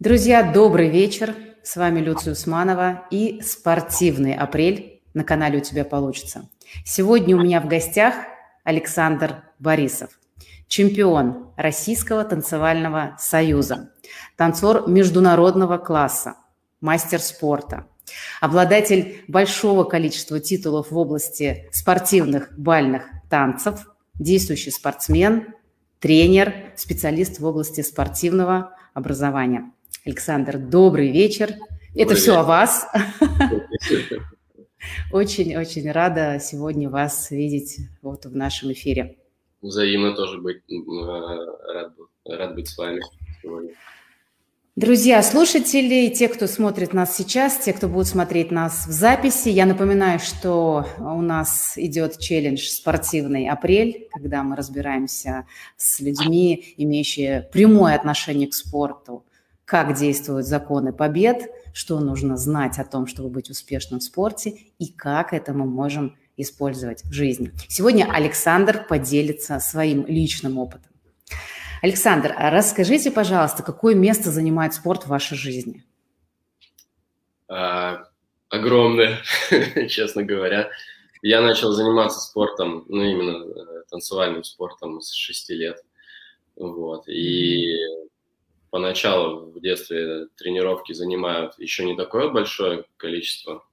Друзья, добрый вечер. С вами Люция Усманова и «Спортивный апрель» на канале «У тебя получится». Сегодня у меня в гостях Александр Борисов, чемпион Российского танцевального союза, танцор международного класса, мастер спорта, обладатель большого количества титулов в области спортивных бальных танцев, действующий спортсмен, тренер, специалист в области спортивного образования. Александр, добрый вечер. Добрый Это все о вас. Очень-очень рада сегодня вас видеть вот в нашем эфире. Взаимно тоже быть, рад, рад быть с вами сегодня. Друзья, слушатели, те, кто смотрит нас сейчас, те, кто будут смотреть нас в записи, я напоминаю, что у нас идет челлендж «Спортивный апрель», когда мы разбираемся с людьми, имеющими прямое отношение к спорту, как действуют законы побед, что нужно знать о том, чтобы быть успешным в спорте и как это мы можем использовать в жизни. Сегодня Александр поделится своим личным опытом. Александр, а расскажите, пожалуйста, какое место занимает спорт в вашей жизни? А, огромное, честно говоря. Я начал заниматься спортом, ну, именно э, танцевальным спортом с 6 лет. Вот. И поначалу в детстве тренировки занимают еще не такое большое количество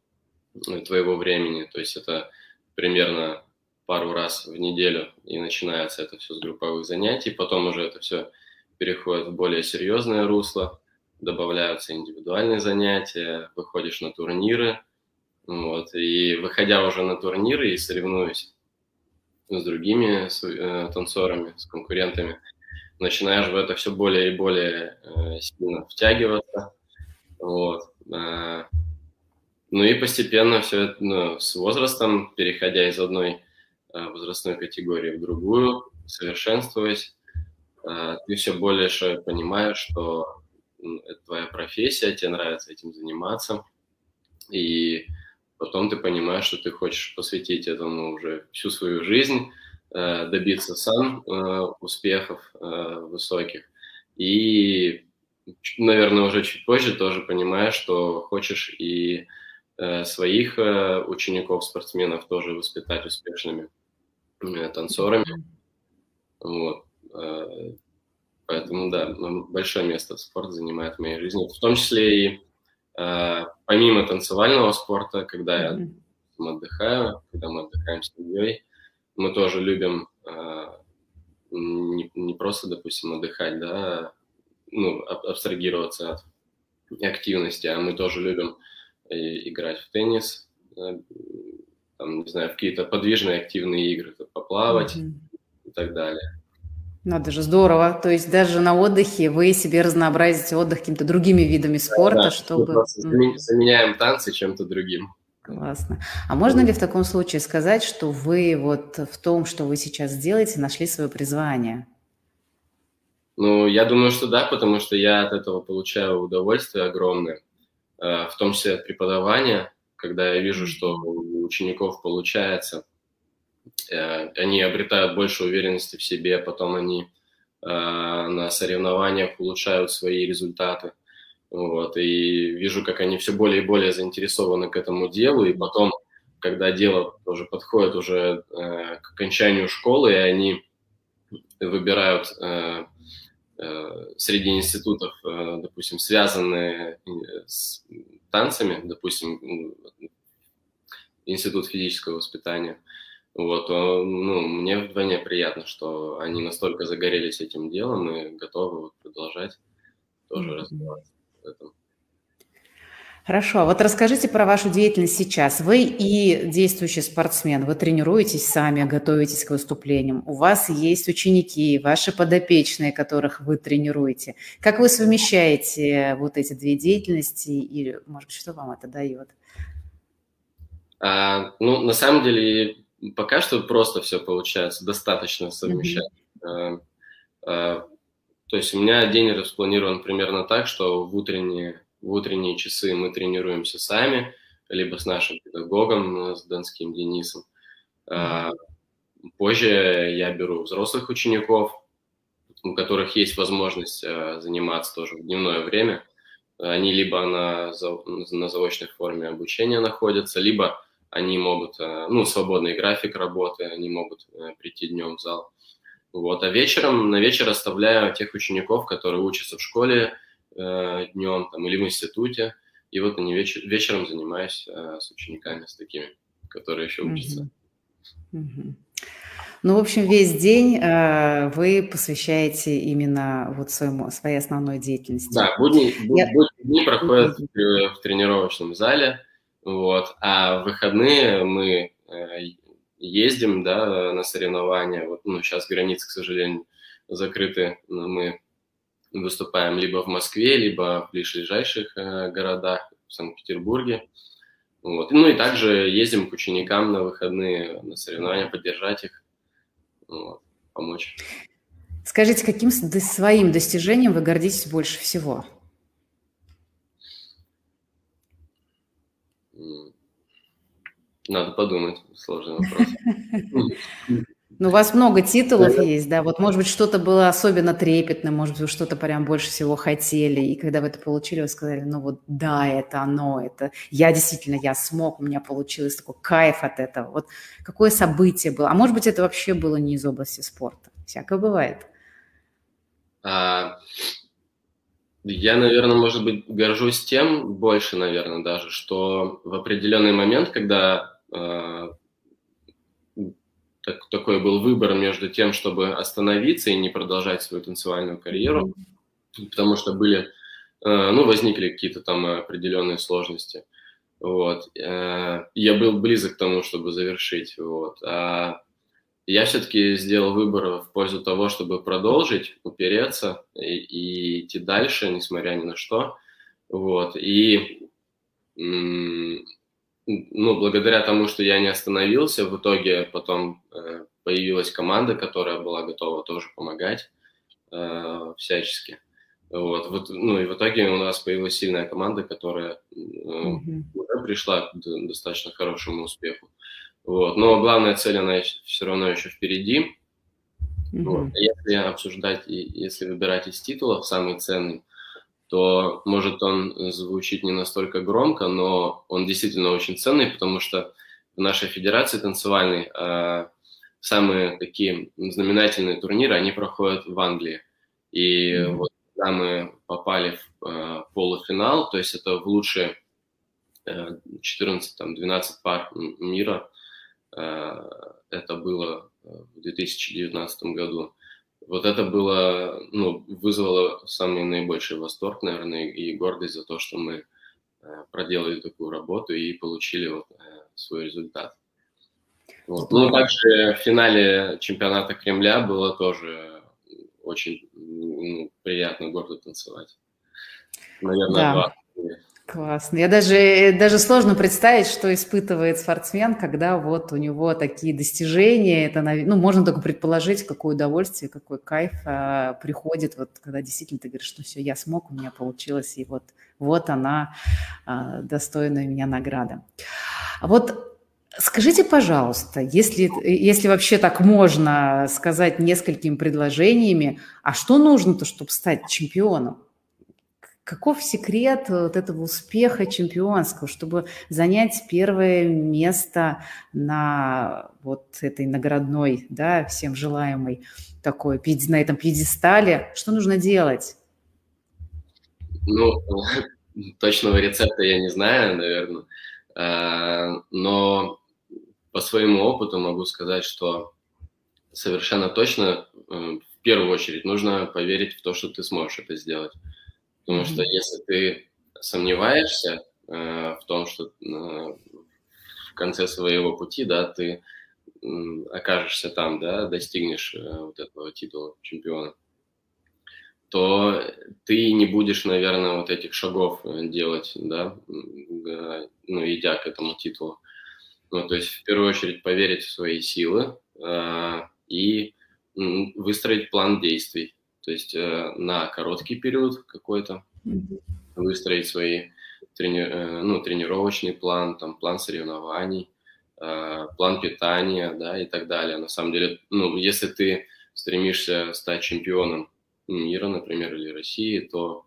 э, твоего времени. То есть это примерно пару раз в неделю, и начинается это все с групповых занятий. Потом уже это все переходит в более серьезное русло, добавляются индивидуальные занятия, выходишь на турниры. Вот, и выходя уже на турниры и соревнуясь с другими э, танцорами, с конкурентами, начинаешь в это все более и более э, сильно втягиваться. Вот. Э, ну и постепенно все это ну, с возрастом, переходя из одной Э, возрастной категории в другую, совершенствуясь, ты все больше понимаешь, что это твоя профессия, тебе нравится этим заниматься, и потом ты понимаешь, что ты хочешь посвятить этому уже всю свою жизнь, добиться сам успехов высоких, и, наверное, уже чуть позже тоже понимаешь, что хочешь и своих учеников, спортсменов тоже воспитать успешными танцорами. Вот. Э, поэтому, да, большое место спорт занимает в моей жизни. В том числе и э, помимо танцевального спорта, когда я отдыхаю, когда мы отдыхаем с семьей, мы тоже любим э, не, не просто, допустим, отдыхать, да, ну, абстрагироваться от активности, а мы тоже любим играть в теннис, там, не знаю, в какие-то подвижные активные игры, поплавать mm-hmm. и так далее. Надо же, здорово. То есть даже на отдыхе вы себе разнообразите отдых какими-то другими видами спорта, да, чтобы... Мы заменяем танцы чем-то другим. Классно. А можно ли в таком случае сказать, что вы вот в том, что вы сейчас делаете, нашли свое призвание? Ну, я думаю, что да, потому что я от этого получаю удовольствие огромное, э, в том числе от преподавания, когда я вижу, что у учеников получается, э, они обретают больше уверенности в себе, потом они э, на соревнованиях улучшают свои результаты. Вот, и вижу, как они все более и более заинтересованы к этому делу, и потом, когда дело тоже подходит уже э, к окончанию школы, и они выбирают э, э, среди институтов, э, допустим, связанные с танцами, допустим, институт физического воспитания, вот, ну, мне вдвойне приятно, что они настолько загорелись этим делом и готовы вот продолжать тоже mm-hmm. развиваться в этом. Хорошо, вот расскажите про вашу деятельность сейчас. Вы и действующий спортсмен, вы тренируетесь сами, готовитесь к выступлениям. У вас есть ученики, ваши подопечные, которых вы тренируете. Как вы совмещаете вот эти две деятельности и, может быть, что вам это дает? А, ну, на самом деле, пока что просто все получается, достаточно совмещать. Mm-hmm. А, а, то есть у меня день распланирован примерно так, что в утренние, в утренние часы мы тренируемся сами, либо с нашим педагогом, э, с Донским Денисом. А, позже я беру взрослых учеников, у которых есть возможность а, заниматься тоже в дневное время – они либо на, на заочной форме обучения находятся, либо они могут, э, ну, свободный график работы, они могут э, прийти днем в зал. Вот, а вечером, на вечер оставляю тех учеников, которые учатся в школе э, днем там, или в институте, и вот они вечер, вечером занимаюсь э, с учениками, с такими, которые еще учатся. Mm-hmm. Mm-hmm. Ну, в общем, весь день э, вы посвящаете именно вот своему, своей основной деятельности. Да, будни, Я... будни дни проходят в, в тренировочном зале, вот, а в выходные мы э, ездим, да, на соревнования. Вот, ну, сейчас границы, к сожалению, закрыты, но мы выступаем либо в Москве, либо в ближайших э, городах, в Санкт-Петербурге. Вот. Ну и также ездим к ученикам на выходные, на соревнования, поддержать их вот, помочь. Скажите, каким своим достижением вы гордитесь больше всего? Надо подумать, сложный вопрос. Ну, у вас много титулов есть, да? Вот, может быть, что-то было особенно трепетным, может быть, вы что-то прям больше всего хотели, и когда вы это получили, вы сказали, ну вот да, это оно, это я действительно, я смог, у меня получилось такой кайф от этого. Вот какое событие было? А может быть, это вообще было не из области спорта? Всякое бывает. А, я, наверное, может быть, горжусь тем больше, наверное, даже, что в определенный момент, когда так, такой был выбор между тем, чтобы остановиться и не продолжать свою танцевальную карьеру, потому что были, э, ну, возникли какие-то там определенные сложности. Вот. Э, я был близок к тому, чтобы завершить. Вот. А я все-таки сделал выбор в пользу того, чтобы продолжить, упереться и, и идти дальше, несмотря ни на что. Вот. И ну, благодаря тому, что я не остановился, в итоге потом э, появилась команда, которая была готова тоже помогать э, всячески. Вот, вот, ну и в итоге у нас появилась сильная команда, которая э, mm-hmm. пришла к достаточно хорошему успеху. Вот, но главная цель, она все равно еще впереди. Mm-hmm. Вот, если обсуждать, если выбирать из титулов самый ценный, то может он звучит не настолько громко, но он действительно очень ценный, потому что в нашей федерации танцевальной э, самые такие знаменательные турниры, они проходят в Англии. И mm-hmm. вот когда мы попали в э, полуфинал, то есть это в лучшие э, 14-12 пар мира, э, это было в 2019 году вот это было, ну, вызвало самый наибольший восторг, наверное, и гордость за то, что мы э, проделали такую работу и получили вот э, свой результат. Вот. Ну, также в финале чемпионата Кремля было тоже очень ну, приятно, гордо танцевать. Наверное, да. два Классно. Я даже, даже сложно представить, что испытывает спортсмен, когда вот у него такие достижения. Это, ну, можно только предположить, какое удовольствие, какой кайф а, приходит, вот, когда действительно ты говоришь, что все, я смог, у меня получилось, и вот, вот она, а, достойная меня награда. А вот Скажите, пожалуйста, если, если вообще так можно сказать несколькими предложениями, а что нужно-то, чтобы стать чемпионом? Каков секрет вот этого успеха чемпионского, чтобы занять первое место на вот этой наградной, да, всем желаемой такой, на этом пьедестале? Что нужно делать? Ну, точного рецепта я не знаю, наверное, а, но по своему опыту могу сказать, что совершенно точно э, в первую очередь нужно поверить в то, что ты сможешь это сделать. Потому mm-hmm. что если ты сомневаешься э, в том, что э, в конце своего пути, да, ты э, окажешься там, да, достигнешь э, вот этого титула чемпиона, то ты не будешь, наверное, вот этих шагов э, делать, да, э, ну, идя к этому титулу. Ну, то есть, в первую очередь, поверить в свои силы э, и выстроить план действий. То есть э, на короткий период какой-то выстроить свои трени, э, ну, тренировочный план, там, план соревнований, э, план питания, да, и так далее. На самом деле, ну, если ты стремишься стать чемпионом мира, например, или России, то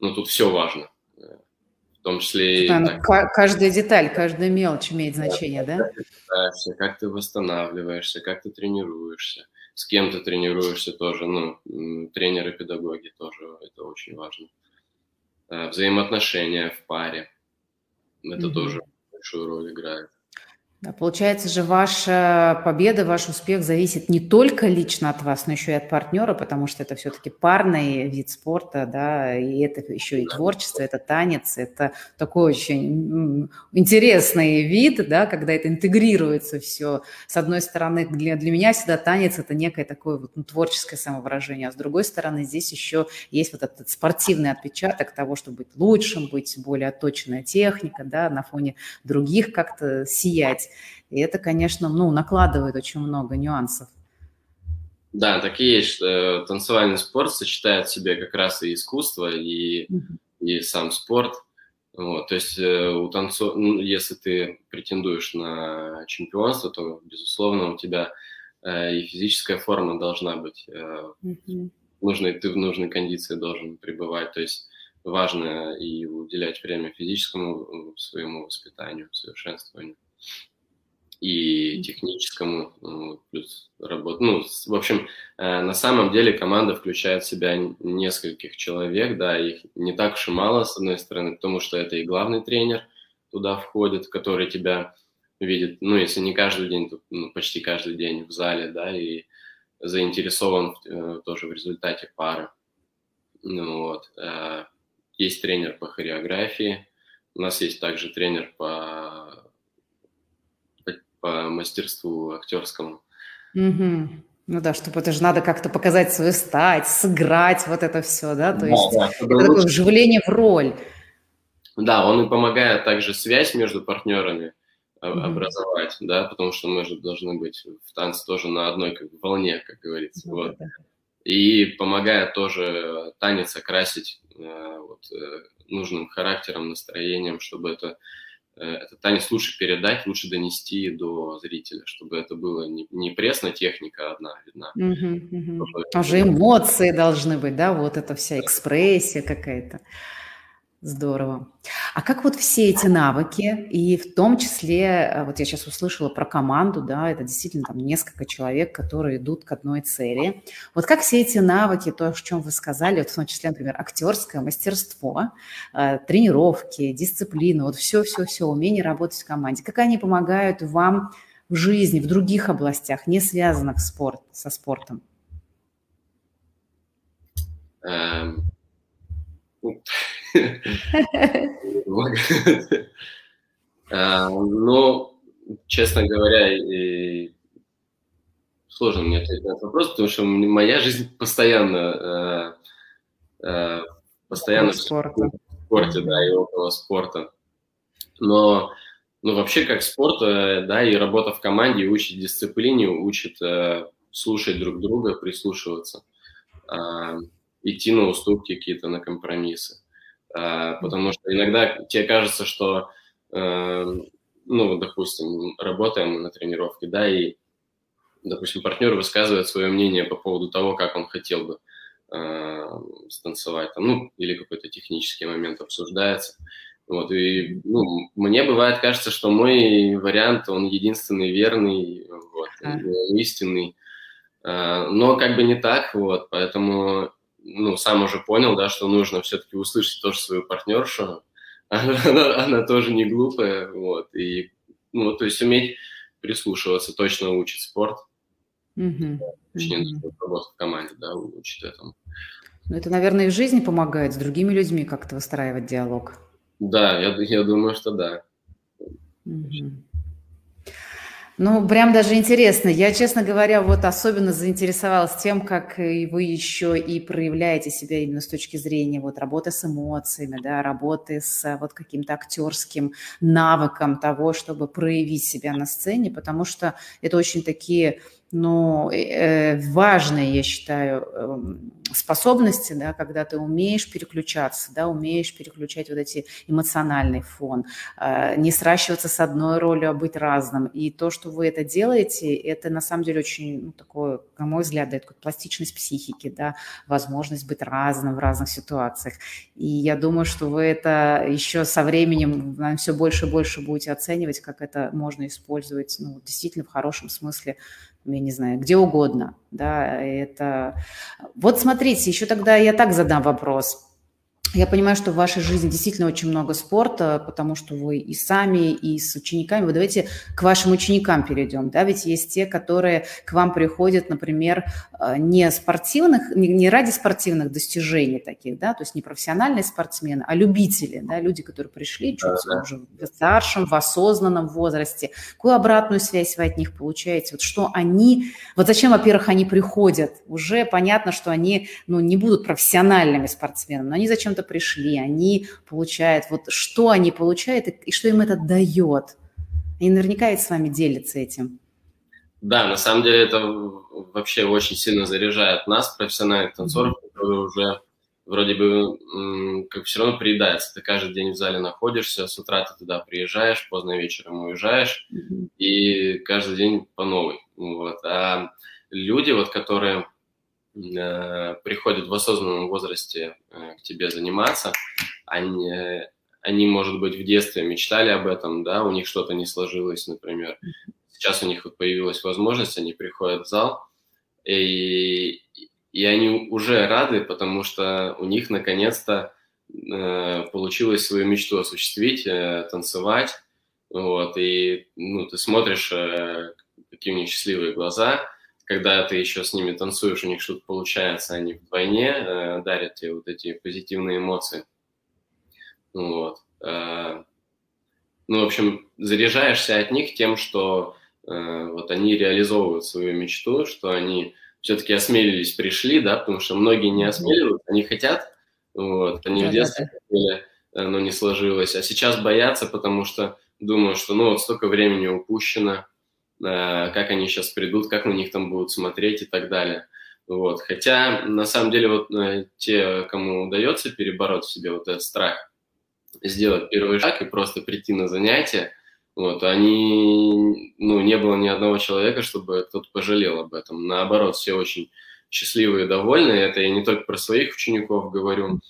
ну, тут все важно. В том числе... Да, так, каждая деталь, каждая мелочь имеет значение, да? да? Как ты восстанавливаешься, как ты тренируешься, с кем ты тренируешься тоже, ну, тренеры, педагоги тоже, это очень важно. Э, взаимоотношения в паре, это mm-hmm. тоже большую роль играет. Да, получается же, ваша победа, ваш успех зависит не только лично от вас, но еще и от партнера, потому что это все-таки парный вид спорта, да, и это еще и творчество, это танец, это такой очень интересный вид, да, когда это интегрируется все. С одной стороны, для, для меня всегда танец – это некое такое вот, ну, творческое самовыражение, а с другой стороны, здесь еще есть вот этот спортивный отпечаток того, чтобы быть лучшим, быть более отточенная техника, да, на фоне других как-то сиять. И это, конечно, ну, накладывает очень много нюансов. Да, так и есть. Танцевальный спорт сочетает в себе как раз и искусство, и, mm-hmm. и сам спорт. Вот, то есть э, у танцов... ну, если ты претендуешь на чемпионство, то, безусловно, у тебя э, и физическая форма должна быть. Mm-hmm. Нужной, ты в нужной кондиции должен пребывать. То есть важно и уделять время физическому своему воспитанию, совершенствованию и техническому, ну, плюс работа. Ну, в общем, э, на самом деле команда включает в себя нескольких человек, да, их не так уж и мало, с одной стороны, потому что это и главный тренер туда входит, который тебя видит, ну, если не каждый день, то ну, почти каждый день в зале, да, и заинтересован э, тоже в результате пары. Ну, вот. Э, есть тренер по хореографии, у нас есть также тренер по по мастерству актерскому. Угу. Ну да, чтобы это же надо как-то показать свою стать, сыграть вот это все, да? То да, есть да, это лучше. такое вживление в роль. Да, он и помогает также связь между партнерами mm образовать, да, потому что мы же должны быть в танце тоже на одной как волне, как говорится. Mm-hmm. Вот. И помогает тоже танец окрасить э, вот, э, нужным характером, настроением, чтобы это этот танец лучше передать, лучше донести до зрителя, чтобы это было не, не пресная техника одна видна. Угу, угу. Чтобы... эмоции должны быть, да, вот эта вся экспрессия какая-то. Здорово. А как вот все эти навыки, и в том числе, э, вот я сейчас услышала про команду, да, это действительно там несколько человек, которые идут к одной цели. Вот как все эти навыки, то, о чем вы сказали, вот в том числе, например, актерское мастерство, э, тренировки, дисциплина, вот все-все-все, умение работать в команде, как они помогают вам в жизни, в других областях, не связанных спорт, со спортом? Эм, А, ну, честно говоря, сложно мне ответить на этот вопрос, потому что моя жизнь постоянно, э, э, постоянно в спорте, да, и около спорта. Но, ну, вообще, как спорт, э, да, и работа в команде учит дисциплине, учит слушать друг друга, прислушиваться, а, идти на уступки какие-то, на компромиссы. А, потому что иногда тебе кажется, что, э, ну, допустим, работаем на тренировке, да, и, допустим, партнер высказывает свое мнение по поводу того, как он хотел бы э, станцевать, там, ну, или какой-то технический момент обсуждается. Вот, и, ну, мне бывает кажется, что мой вариант, он единственный верный, вот, истинный, э, но как бы не так, вот, поэтому ну, сам уже понял, да, что нужно все-таки услышать тоже свою партнершу. Она, она, она тоже не глупая, вот, и, ну, то есть уметь прислушиваться, точно учит спорт. Mm-hmm. Точнее, mm-hmm. работа в команде, да, учит этому. Ну, это, наверное, и в жизни помогает с другими людьми как-то выстраивать диалог. Да, я, я думаю, что да. Mm-hmm. Ну, прям даже интересно. Я, честно говоря, вот особенно заинтересовалась тем, как вы еще и проявляете себя именно с точки зрения вот работы с эмоциями, да, работы с вот каким-то актерским навыком того, чтобы проявить себя на сцене, потому что это очень такие но э, важные, я считаю, эм, способности, да, когда ты умеешь переключаться, да, умеешь переключать вот эти эмоциональный фон, э, не сращиваться с одной ролью, а быть разным. И то, что вы это делаете, это на самом деле очень ну, такое, на мой взгляд, дает пластичность психики, да, возможность быть разным в разных ситуациях. И я думаю, что вы это еще со временем наверное, все больше и больше будете оценивать, как это можно использовать, ну, действительно в хорошем смысле я не знаю, где угодно, да, это... Вот смотрите, еще тогда я так задам вопрос. Я понимаю, что в вашей жизни действительно очень много спорта, потому что вы и сами, и с учениками. Вот давайте к вашим ученикам перейдем. Да? Ведь есть те, которые к вам приходят, например, э, не спортивных, не ради спортивных достижений таких, да, то есть не профессиональные спортсмены, а любители, да, люди, которые пришли чуть да, уже в старшем, в осознанном возрасте. Какую обратную связь вы от них получаете? Вот что они, вот зачем, во-первых, они приходят? Уже понятно, что они ну, не будут профессиональными спортсменами, но они зачем-то что-то пришли, они получают, вот что они получают и, и что им это дает. Они наверняка и с вами делятся этим. Да, на самом деле это вообще очень сильно заряжает нас, профессиональных танцоров, которые уже вроде бы как все равно приедается. Ты каждый день в зале находишься, с утра ты туда приезжаешь, поздно вечером уезжаешь, mm-hmm. и каждый день по новой. Вот. А люди, вот, которые приходят в осознанном возрасте э, к тебе заниматься, они, они, может быть, в детстве мечтали об этом, да, у них что-то не сложилось, например. Сейчас у них вот появилась возможность, они приходят в зал, и, и они уже рады, потому что у них наконец-то э, получилось свою мечту осуществить, э, танцевать, вот, и ну, ты смотришь, э, какие у них счастливые глаза – когда ты еще с ними танцуешь, у них что-то получается, они вдвойне э, дарят тебе вот эти позитивные эмоции. Вот. Э, ну, в общем, заряжаешься от них тем, что э, вот они реализовывают свою мечту, что они все-таки осмелились, пришли, да, потому что многие не осмеливаются, они хотят, вот, они да, в детстве да, хотели, но не сложилось, а сейчас боятся, потому что думают, что ну вот столько времени упущено, Э, как они сейчас придут, как на них там будут смотреть и так далее. Вот. Хотя, на самом деле, вот э, те, кому удается перебороть в себе вот этот страх, сделать первый шаг и просто прийти на занятия, вот, они, ну, не было ни одного человека, чтобы кто-то пожалел об этом. Наоборот, все очень счастливые и довольные. Это я не только про своих учеников говорю,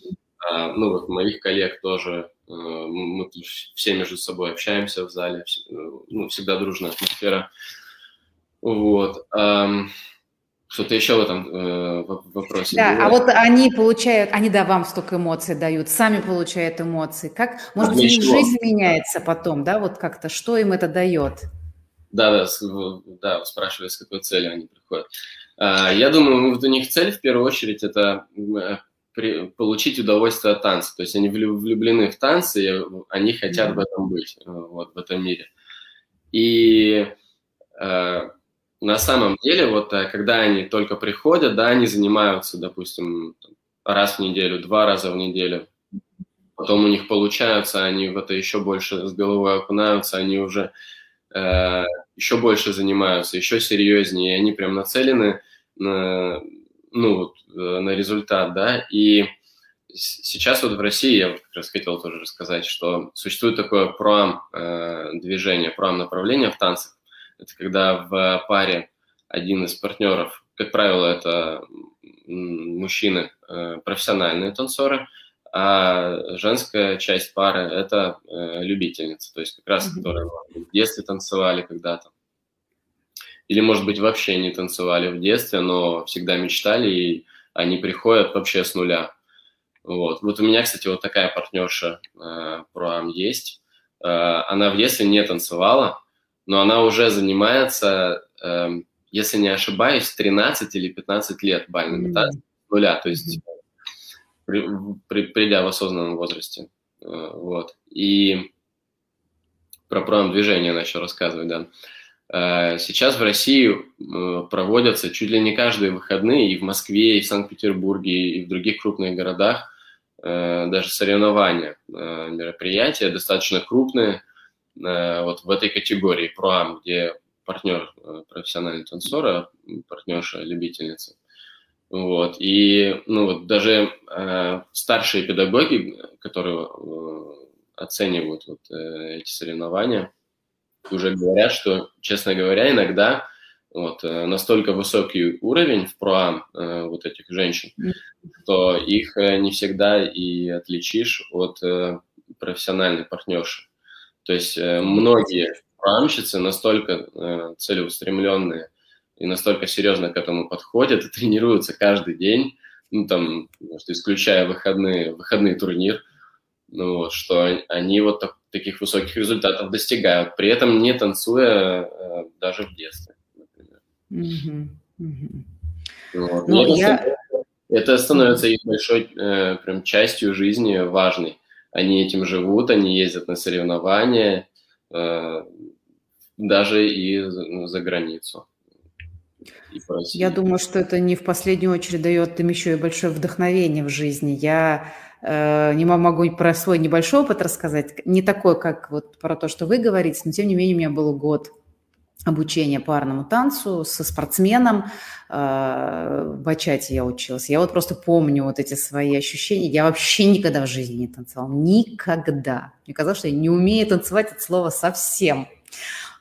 а, ну, вот моих коллег тоже Э, мы все между собой общаемся в зале, ну, всегда дружная атмосфера. Вот. Что-то еще в этом э, вопросе Да, было? а вот они получают, они, да, вам столько эмоций дают, сами получают эмоции. Как, может быть, у жизнь меняется потом, да, вот как-то, что им это дает? Да, да, да, спрашивали, с какой целью они приходят. А, я думаю, вот у них цель в первую очередь это э, при, получить удовольствие от танца. То есть они влюблены в танцы, и они хотят mm-hmm. в этом быть, э, вот в этом мире. И э, на самом деле, вот э, когда они только приходят, да, они занимаются, допустим, раз в неделю, два раза в неделю, потом у них получаются, они в это еще больше с головой окунаются, они уже э, еще больше занимаются, еще серьезнее, и они прям нацелены на ну, вот, э, на результат, да, и сейчас вот в России, я вот как раз хотел тоже рассказать, что существует такое проам э, движение, проам направление в танцах. Это когда в паре один из партнеров, как правило, это мужчины, э, профессиональные танцоры, а женская часть пары – это любительницы, то есть как раз, которые в детстве танцевали когда-то или, может быть, вообще не танцевали в детстве, но всегда мечтали, и они приходят вообще с нуля. Вот. Вот у меня, кстати, вот такая партнерша э, про есть. Э, она в детстве не танцевала, но она уже занимается, э, если не ошибаюсь, 13 или 15 лет бальными mm-hmm. танцами с нуля, то есть mm-hmm. при, при, придя в осознанном возрасте. Э, вот. И про пром движение начал рассказывать, да. Э, сейчас в России э, проводятся чуть ли не каждые выходные и в Москве, и в Санкт-Петербурге, и в других крупных городах э, даже соревнования, мероприятия достаточно крупные вот в этой категории ПроАМ, где партнер профессиональный танцор, а партнерша любительница. Вот. И ну, вот даже э, старшие педагоги, которые э, оценивают вот, э, эти соревнования, уже говорят, что, честно говоря, иногда вот, э, настолько высокий уровень в проам э, вот этих женщин, что их э, не всегда и отличишь от профессиональной партнерши. То есть многие проамщицы настолько целеустремленные – и настолько серьезно к этому подходят и тренируются каждый день, ну, там, исключая выходные, выходные турнир, ну, вот, что они вот так, таких высоких результатов достигают, при этом не танцуя э, даже в детстве, например. Mm-hmm. Mm-hmm. Вот. Ну, это, я... это становится их большой э, прям частью жизни важной. Они этим живут, они ездят на соревнования, э, даже и за, за границу. Я думаю, что это не в последнюю очередь дает им еще и большое вдохновение в жизни. Я не могу про свой небольшой опыт рассказать, не такой, как вот про то, что вы говорите, но тем не менее у меня был год обучения парному танцу со спортсменом. Э, в Ачате я училась. Я вот просто помню вот эти свои ощущения. Я вообще никогда в жизни не танцевала. Никогда. Мне казалось, что я не умею танцевать от слова совсем.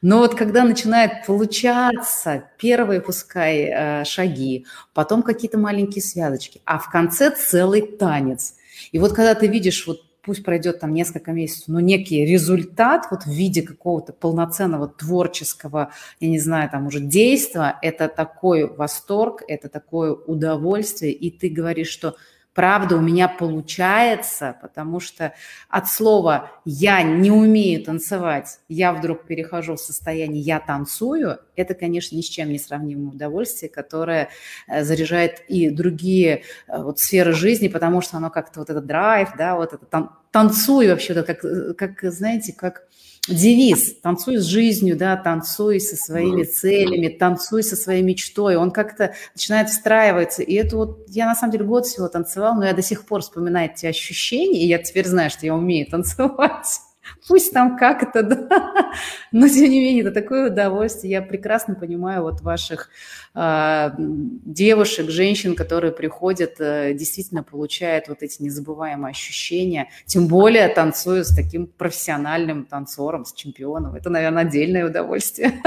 Но вот когда начинает получаться первые, пускай, э, шаги, потом какие-то маленькие связочки, а в конце целый танец. И вот когда ты видишь вот пусть пройдет там несколько месяцев, но некий результат вот в виде какого-то полноценного творческого, я не знаю, там уже действия, это такой восторг, это такое удовольствие, и ты говоришь, что правда у меня получается, потому что от слова «я не умею танцевать», я вдруг перехожу в состояние «я танцую», это, конечно, ни с чем не сравнимое удовольствие, которое э, заряжает и другие э, вот сферы жизни, потому что оно как-то вот этот драйв, да, вот это тан танцуй вообще, как, э, как, знаете, как девиз «танцуй с жизнью», да, танцуй со своими целями, танцуй со своей мечтой. Он как-то начинает встраиваться. И это вот, я на самом деле год всего танцевал, но я до сих пор вспоминаю эти ощущения, и я теперь знаю, что я умею танцевать. Пусть там как это, да, но тем не менее это такое удовольствие. Я прекрасно понимаю вот ваших э, девушек, женщин, которые приходят, э, действительно получают вот эти незабываемые ощущения, тем более танцуя с таким профессиональным танцором, с чемпионом. Это, наверное, отдельное удовольствие.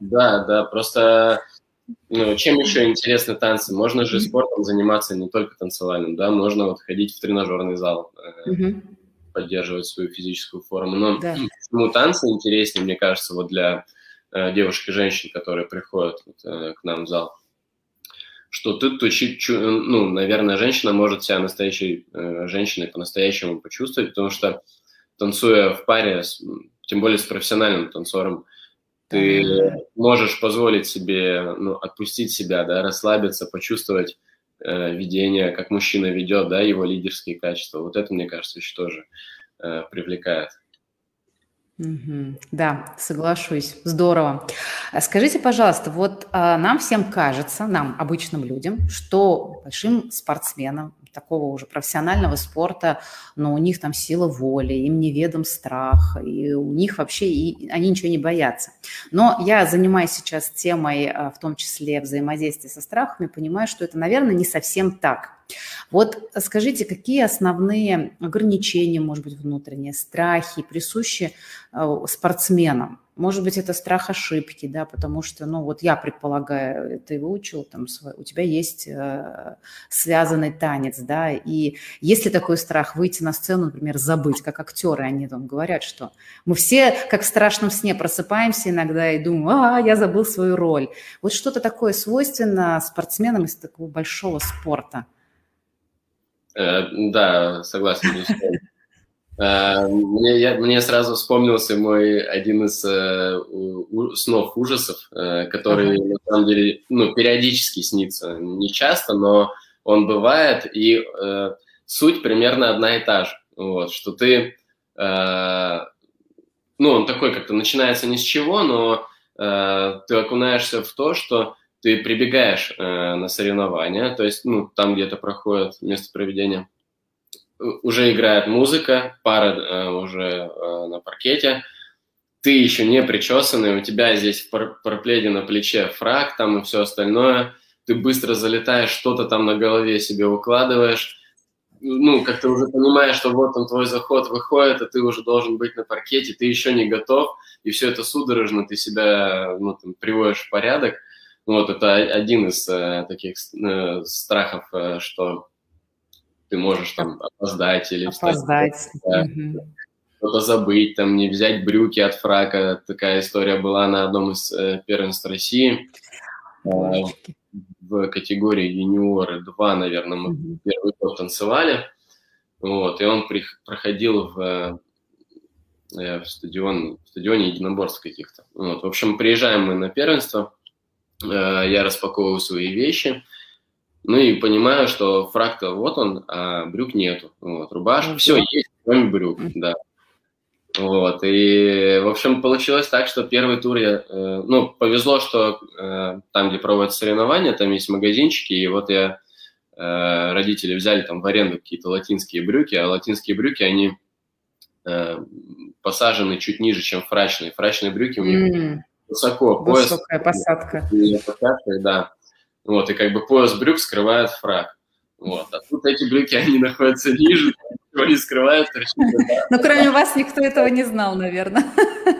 Да, да, просто ну, чем еще интересны танцы? Можно же спортом заниматься не только танцевальным, да, можно вот ходить в тренажерный зал. Mm-hmm поддерживать свою физическую форму. Но да. почему танцы интереснее, мне кажется, вот для э, девушек и женщин, которые приходят вот, э, к нам в зал, что тут, то, чу, ну, наверное, женщина может себя настоящей э, женщиной по-настоящему почувствовать, потому что танцуя в паре, с, тем более с профессиональным танцором, ты можешь позволить себе ну, отпустить себя, да, расслабиться, почувствовать э, ведение, как мужчина ведет, да, его лидерские качества. Вот это, мне кажется, еще тоже э, привлекает. Угу. Да, соглашусь. Здорово. А скажите, пожалуйста, вот а, нам всем кажется, нам, обычным людям, что большим спортсменам, такого уже профессионального спорта, но у них там сила воли, им неведом страх, и у них вообще, и они ничего не боятся. Но я занимаюсь сейчас темой, а, в том числе взаимодействия со страхами, понимаю, что это, наверное, не совсем так. Вот скажите, какие основные ограничения, может быть, внутренние страхи присущи а, спортсменам? Может быть, это страх ошибки, да, потому что, ну, вот я предполагаю, ты выучил, там, свой, у тебя есть э, связанный танец, да, и если такой страх выйти на сцену, например, забыть, как актеры, они там говорят, что мы все, как в страшном сне, просыпаемся иногда и думаем, а, я забыл свою роль. Вот что-то такое свойственно спортсменам из такого большого спорта. Э, да, согласен. Э, мне, я, мне сразу вспомнился мой один из э, у, снов ужасов, э, который uh-huh. на самом деле ну, периодически снится. Не часто, но он бывает, и э, суть примерно одна и та же. Вот, что ты, э, ну, он такой как-то начинается ни с чего, но э, ты окунаешься в то, что ты прибегаешь э, на соревнования, то есть, ну, там где-то проходит место проведения уже играет музыка, пара э, уже э, на паркете, ты еще не причесанный, у тебя здесь в пропледе на плече фраг там и все остальное, ты быстро залетаешь, что-то там на голове себе укладываешь, ну, как ты уже понимаешь, что вот он твой заход выходит, а ты уже должен быть на паркете, ты еще не готов, и все это судорожно, ты себя ну, там, приводишь в порядок. Вот это один из э, таких э, страхов, э, что ты можешь там опоздать или опоздать. встать. Да, угу. Что-то забыть, там не взять брюки от фрака. Такая история была на одном из э, первенств России. Божечки в категории юниоры два, наверное, мы mm-hmm. первый год танцевали. Вот, и он при, проходил в, э, в, стадион, в стадионе единоборств каких-то. Вот, в общем, приезжаем мы на первенство, э, я распаковываю свои вещи, ну и понимаю, что фраг-то вот он, а брюк нету. Вот, рубашка, все есть, кроме брюк, да. Вот, и, в общем, получилось так, что первый тур я, э, ну, повезло, что э, там, где проводят соревнования, там есть магазинчики, и вот я, э, родители взяли там в аренду какие-то латинские брюки, а латинские брюки, они э, посажены чуть ниже, чем фрачные. Фрачные брюки у них mm. Высоко, пояс. Высокая посадка. посадка. Да, вот, и как бы пояс брюк скрывает фраг. Вот, а тут эти брюки, они находятся ниже, ничего не скрывают. Ну, кроме вас никто этого не знал, наверное.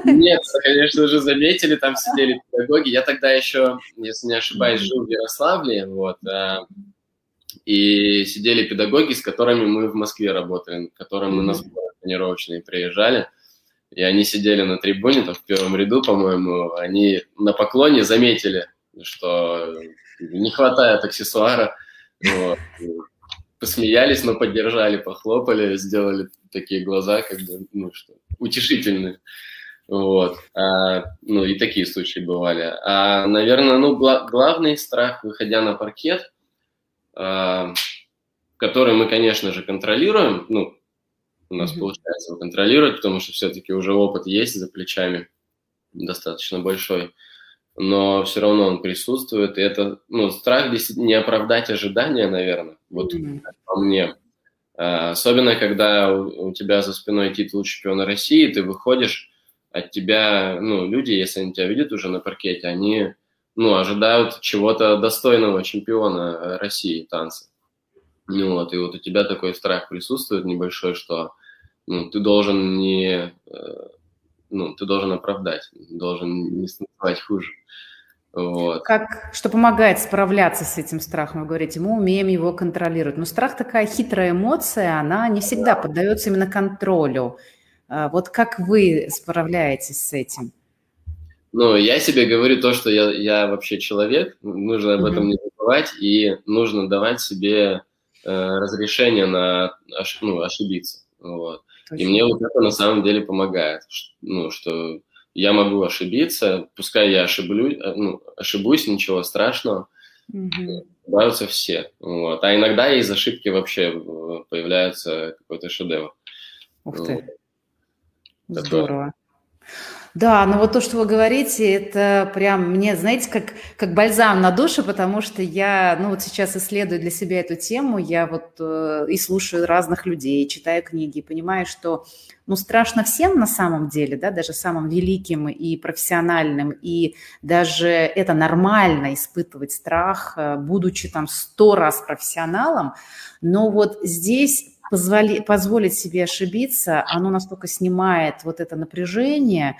Нет, конечно же, заметили, там сидели педагоги. Я тогда еще, если не ошибаюсь, жил в Ярославле, вот, а, и сидели педагоги, с которыми мы в Москве работали, к которым мы на сборы тренировочные приезжали. И они сидели на трибуне, там в первом ряду, по-моему, они на поклоне заметили, что не хватает аксессуара. Посмеялись, но поддержали, похлопали, сделали такие глаза, как бы, ну что, утешительные. Вот. А, ну, и такие случаи бывали. А, наверное, ну, гла- главный страх, выходя на паркет, а, который мы, конечно же, контролируем, ну, у нас mm-hmm. получается его контролировать, потому что все-таки уже опыт есть за плечами достаточно большой но все равно он присутствует, и это, ну, страх не оправдать ожидания, наверное, вот mm-hmm. по мне. А, особенно, когда у, у тебя за спиной титул чемпиона России, ты выходишь, от тебя, ну, люди, если они тебя видят уже на паркете, они, ну, ожидают чего-то достойного чемпиона России танца. Ну, вот, и вот у тебя такой страх присутствует небольшой, что ну, ты должен не э, ну, ты должен оправдать, должен не станцевать хуже. Вот. Как, что помогает справляться с этим страхом? Вы говорите, мы умеем его контролировать. Но страх такая хитрая эмоция, она не всегда поддается именно контролю. А вот как вы справляетесь с этим? Ну, я себе говорю то, что я, я вообще человек, нужно об этом mm-hmm. не забывать, и нужно давать себе разрешение на ош, ну, ошибиться. Вот. И мне вот это на самом деле помогает, ну, что я могу ошибиться, пускай я ошиблю, э, ну, ошибусь, ничего страшного, угу. все. Вот. А иногда из ошибки вообще э, появляется какой-то шедевр. Ух ты. Вот. Здорово. Да, но вот то, что вы говорите, это прям мне, знаете, как, как бальзам на душу, потому что я, ну вот сейчас исследую для себя эту тему, я вот э, и слушаю разных людей, читаю книги, понимаю, что, ну, страшно всем на самом деле, да, даже самым великим и профессиональным, и даже это нормально испытывать страх, э, будучи там сто раз профессионалом, но вот здесь позволи, позволить себе ошибиться, оно настолько снимает вот это напряжение,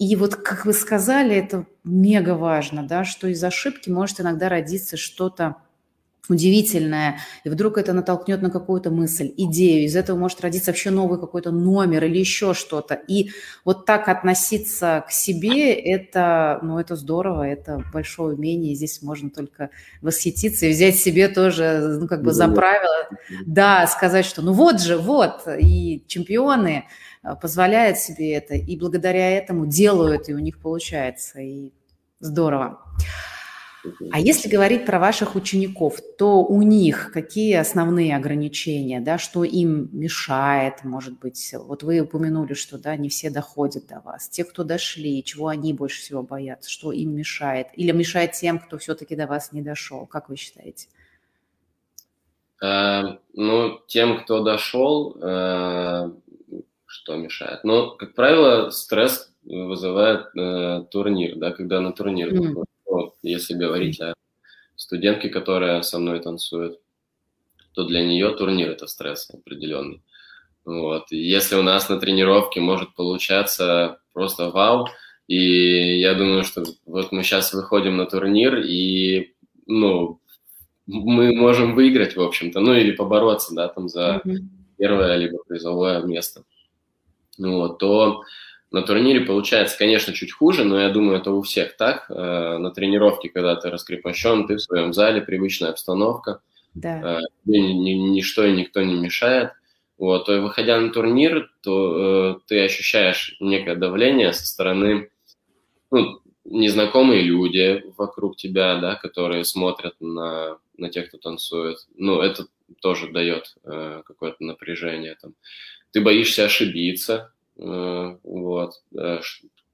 и вот, как вы сказали, это мега важно, да, что из ошибки может иногда родиться что-то удивительное, и вдруг это натолкнет на какую-то мысль, идею, из этого может родиться вообще новый какой-то номер или еще что-то. И вот так относиться к себе, это, ну, это здорово, это большое умение, здесь можно только восхититься и взять себе тоже, ну, как бы за правило, да, сказать, что ну вот же, вот, и чемпионы, позволяют себе это, и благодаря этому делают, и у них получается, и здорово. А если говорить про ваших учеников, то у них какие основные ограничения, да, что им мешает, может быть, вот вы упомянули, что, да, не все доходят до вас. Те, кто дошли, чего они больше всего боятся, что им мешает, или мешает тем, кто все-таки до вас не дошел, как вы считаете? Э, ну, тем, кто дошел, э, что мешает. Но, как правило, стресс вызывает э, турнир, да, когда на турнир, mm. вот, если говорить о студентке, которая со мной танцует, то для нее турнир это стресс определенный. Вот. И если у нас на тренировке может получаться просто вау, и я думаю, что вот мы сейчас выходим на турнир, и, ну, мы можем выиграть, в общем-то, ну, или побороться, да, там за mm-hmm. первое либо призовое место. Ну, то на турнире получается, конечно, чуть хуже, но я думаю, это у всех так. Э, на тренировке, когда ты раскрепощен, ты в своем зале, привычная обстановка, да. э, тебе ни, ни, ничто и никто не мешает. Вот, и выходя на турнир, то э, ты ощущаешь некое давление со стороны ну, незнакомые люди вокруг тебя, да, которые смотрят на, на тех, кто танцует. Ну, это тоже дает э, какое-то напряжение. Там. Ты боишься ошибиться, э, вот, э,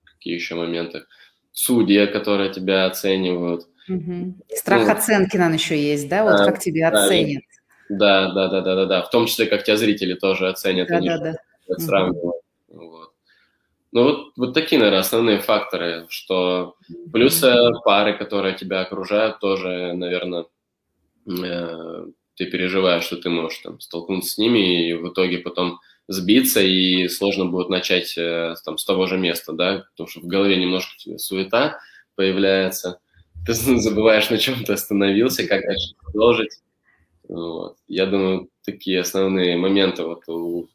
какие еще моменты. Судьи, которые тебя оценивают. Угу. Страх ну, оценки, наверное, еще есть, да? Вот как тебя да, оценят. Да, да, да, да, да, да. В том числе, как тебя зрители тоже оценят. Да, да, да. Сравнивают. Угу. Вот. Ну, вот, вот такие, наверное, основные факторы, что плюс пары, которые тебя окружают, тоже, наверное, э, ты переживаешь, что ты можешь там столкнуться с ними и в итоге потом сбиться, и сложно будет начать э, там, с того же места, да, потому что в голове немножко суета появляется, ты забываешь, на чем ты остановился, как дальше продолжить. Вот. Я думаю, такие основные моменты вот у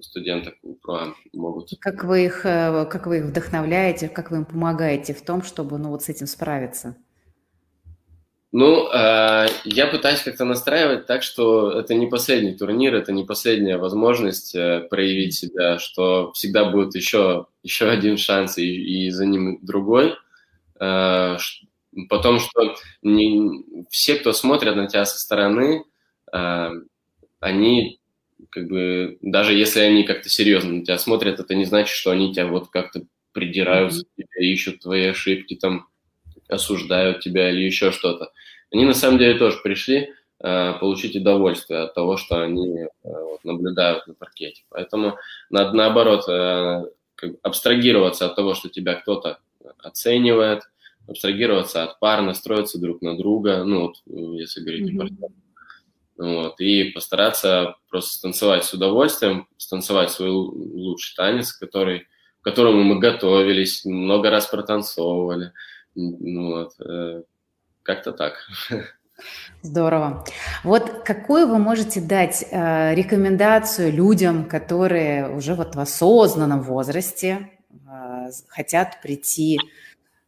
студенток УПРО могут. Как вы их, э, как вы их вдохновляете, как вы им помогаете в том, чтобы ну, вот с этим справиться? Ну, э, я пытаюсь как-то настраивать так, что это не последний турнир, это не последняя возможность э, проявить себя, что всегда будет еще, еще один шанс и, и за ним другой. Э, потом, что не, все, кто смотрят на тебя со стороны, э, они как бы даже если они как-то серьезно на тебя смотрят, это не значит, что они тебя вот как-то придираются mm-hmm. тебя, ищут твои ошибки, там осуждают тебя или еще что-то. Они на самом деле тоже пришли э, получить удовольствие от того, что они э, вот, наблюдают на паркете. Поэтому надо наоборот э, абстрагироваться от того, что тебя кто-то оценивает, абстрагироваться от пар, настроиться друг на друга, ну вот если говорить mm-hmm. о партнерах вот, и постараться просто станцевать с удовольствием, станцевать свой лучший танец, который, к которому мы готовились, много раз протанцовывали. Ну, вот, э, как-то так. Здорово. Вот какую вы можете дать э, рекомендацию людям, которые уже вот в осознанном возрасте э, хотят прийти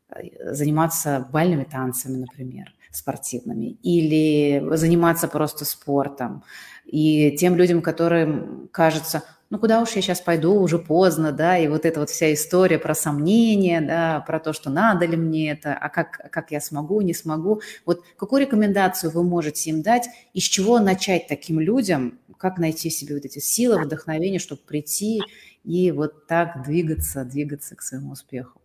э, заниматься бальными танцами, например? спортивными или заниматься просто спортом. И тем людям, которым кажется, ну куда уж я сейчас пойду, уже поздно, да, и вот эта вот вся история про сомнения, да, про то, что надо ли мне это, а как, как я смогу, не смогу. Вот какую рекомендацию вы можете им дать, из чего начать таким людям, как найти себе вот эти силы, вдохновение, чтобы прийти и вот так двигаться, двигаться к своему успеху?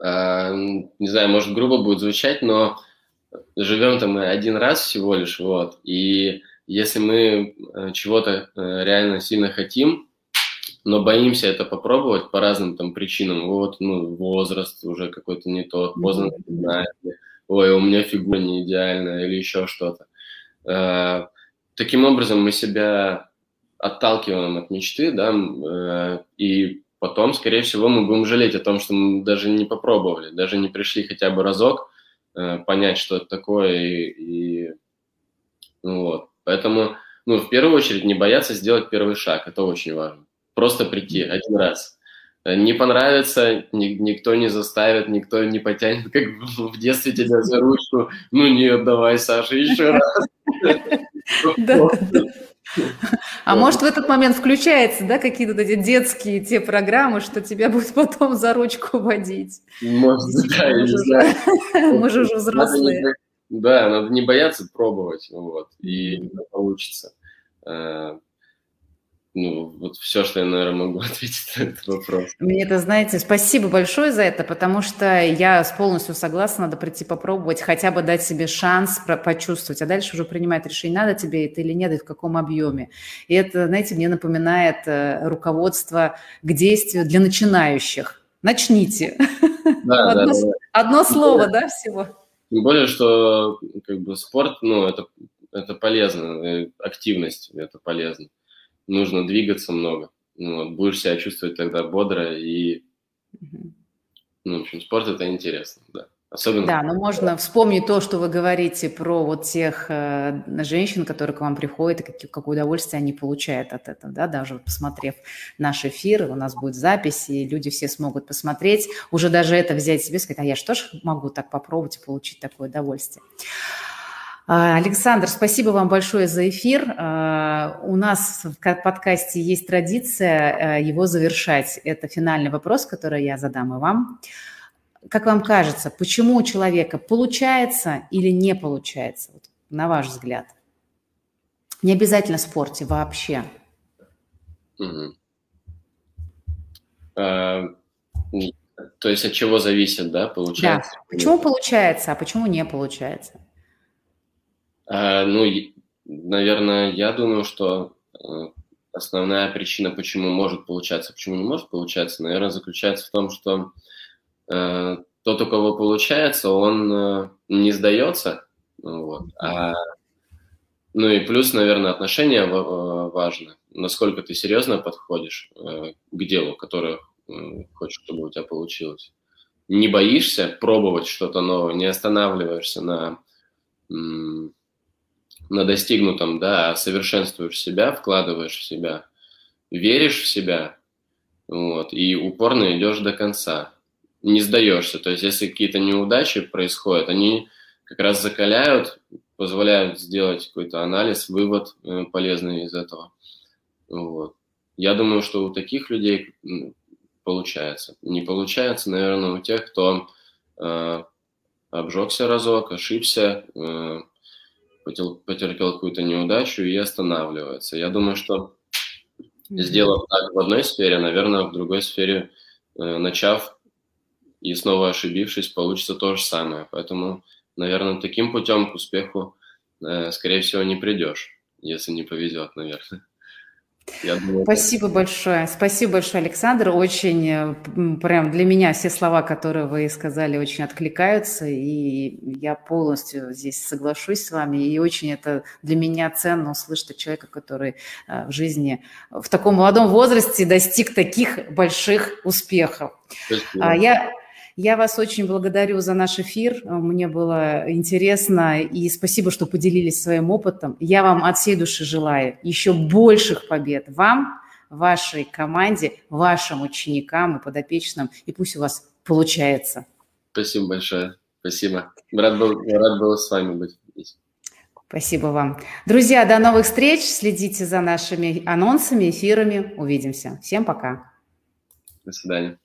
А, не знаю, может грубо будет звучать, но живем-то мы один раз всего лишь, вот, и если мы э, чего-то э, реально сильно хотим, но боимся это попробовать по разным там причинам, вот, ну, возраст уже какой-то не тот, поздно начинает, ой, у меня фигура не идеальная или еще что-то. А, таким образом мы себя отталкиваем от мечты, да, э, и потом, скорее всего, мы будем жалеть о том, что мы даже не попробовали, даже не пришли хотя бы разок э, понять, что это такое. И, и ну, вот. Поэтому, ну, в первую очередь, не бояться сделать первый шаг. Это очень важно. Просто прийти один раз. Не понравится, ни, никто не заставит, никто не потянет, как в детстве тебя за ручку. Ну нет, давай, Саша, еще раз. А может, в этот момент включаются, да, какие-то эти детские те программы, что тебя будут потом за ручку водить? Может, да, я не знаю. Мы же уже взрослые. Да, надо не бояться пробовать, вот, и получится. Э, ну, вот все, что я, наверное, могу ответить на этот вопрос. Мне это, знаете, спасибо большое за это, потому что я полностью согласна, надо прийти попробовать, хотя бы дать себе шанс почувствовать, а дальше уже принимать решение, надо тебе это или нет, и в каком объеме. И это, знаете, мне напоминает э, руководство к действию для начинающих. Начните. Да, одно, да, да. одно слово, да, всего. Тем более, что как бы спорт, ну, это, это полезно, э, активность это полезно нужно двигаться много. Ну, вот, будешь себя чувствовать тогда бодро и, ну, в общем, спорт это интересно, да. Особенно... Да, но можно вспомнить то, что вы говорите про вот тех э, женщин, которые к вам приходят, и какие, какое удовольствие они получают от этого, да, даже посмотрев наш эфир, у нас будет запись, и люди все смогут посмотреть, уже даже это взять себе, сказать, а я что ж могу так попробовать и получить такое удовольствие. А, Александр, спасибо вам большое за эфир. А, у нас в подкасте есть традиция а, его завершать. Это финальный вопрос, который я задам и вам. Как вам кажется, почему у человека получается или не получается, вот, на ваш взгляд? Не обязательно в спорте вообще. Угу. А, то есть от чего зависит, да, получается? Да. Почему получается, а почему не получается? А, ну, наверное, я думаю, что э, основная причина, почему может получаться, почему не может получаться, наверное, заключается в том, что тот, у кого получается, он э, не сдается, вот, а, ну и плюс, наверное, отношения э, важно, насколько ты серьезно подходишь э, к делу, которое э, хочешь, чтобы у тебя получилось. Не боишься пробовать что-то новое, не останавливаешься на на достигнутом, да, а совершенствуешь себя, вкладываешь в себя, веришь в себя, вот, и упорно идешь до конца, не сдаешься. То есть, если какие-то неудачи происходят, они как раз закаляют, позволяют сделать какой-то анализ, вывод э, полезный из этого. Вот. Я думаю, что у таких людей получается. Не получается, наверное, у тех, кто э, обжегся разок, ошибся, э, потерпел какую-то неудачу и останавливается. Я думаю, что сделав так в одной сфере, наверное, в другой сфере, э, начав и снова ошибившись, получится то же самое. Поэтому, наверное, таким путем к успеху, э, скорее всего, не придешь, если не повезет, наверное. Думаю, Спасибо это... большое. Спасибо большое, Александр. Очень э, прям для меня все слова, которые вы сказали, очень откликаются, и я полностью здесь соглашусь с вами. И очень это для меня ценно услышать от человека, который э, в жизни в таком молодом возрасте достиг таких больших успехов. Спасибо. А я я вас очень благодарю за наш эфир. Мне было интересно и спасибо, что поделились своим опытом. Я вам от всей души желаю еще больших побед вам, вашей команде, вашим ученикам и подопечным. И пусть у вас получается. Спасибо большое. Спасибо. Рад был, рад был с вами быть здесь. Спасибо вам. Друзья, до новых встреч. Следите за нашими анонсами, эфирами. Увидимся. Всем пока. До свидания.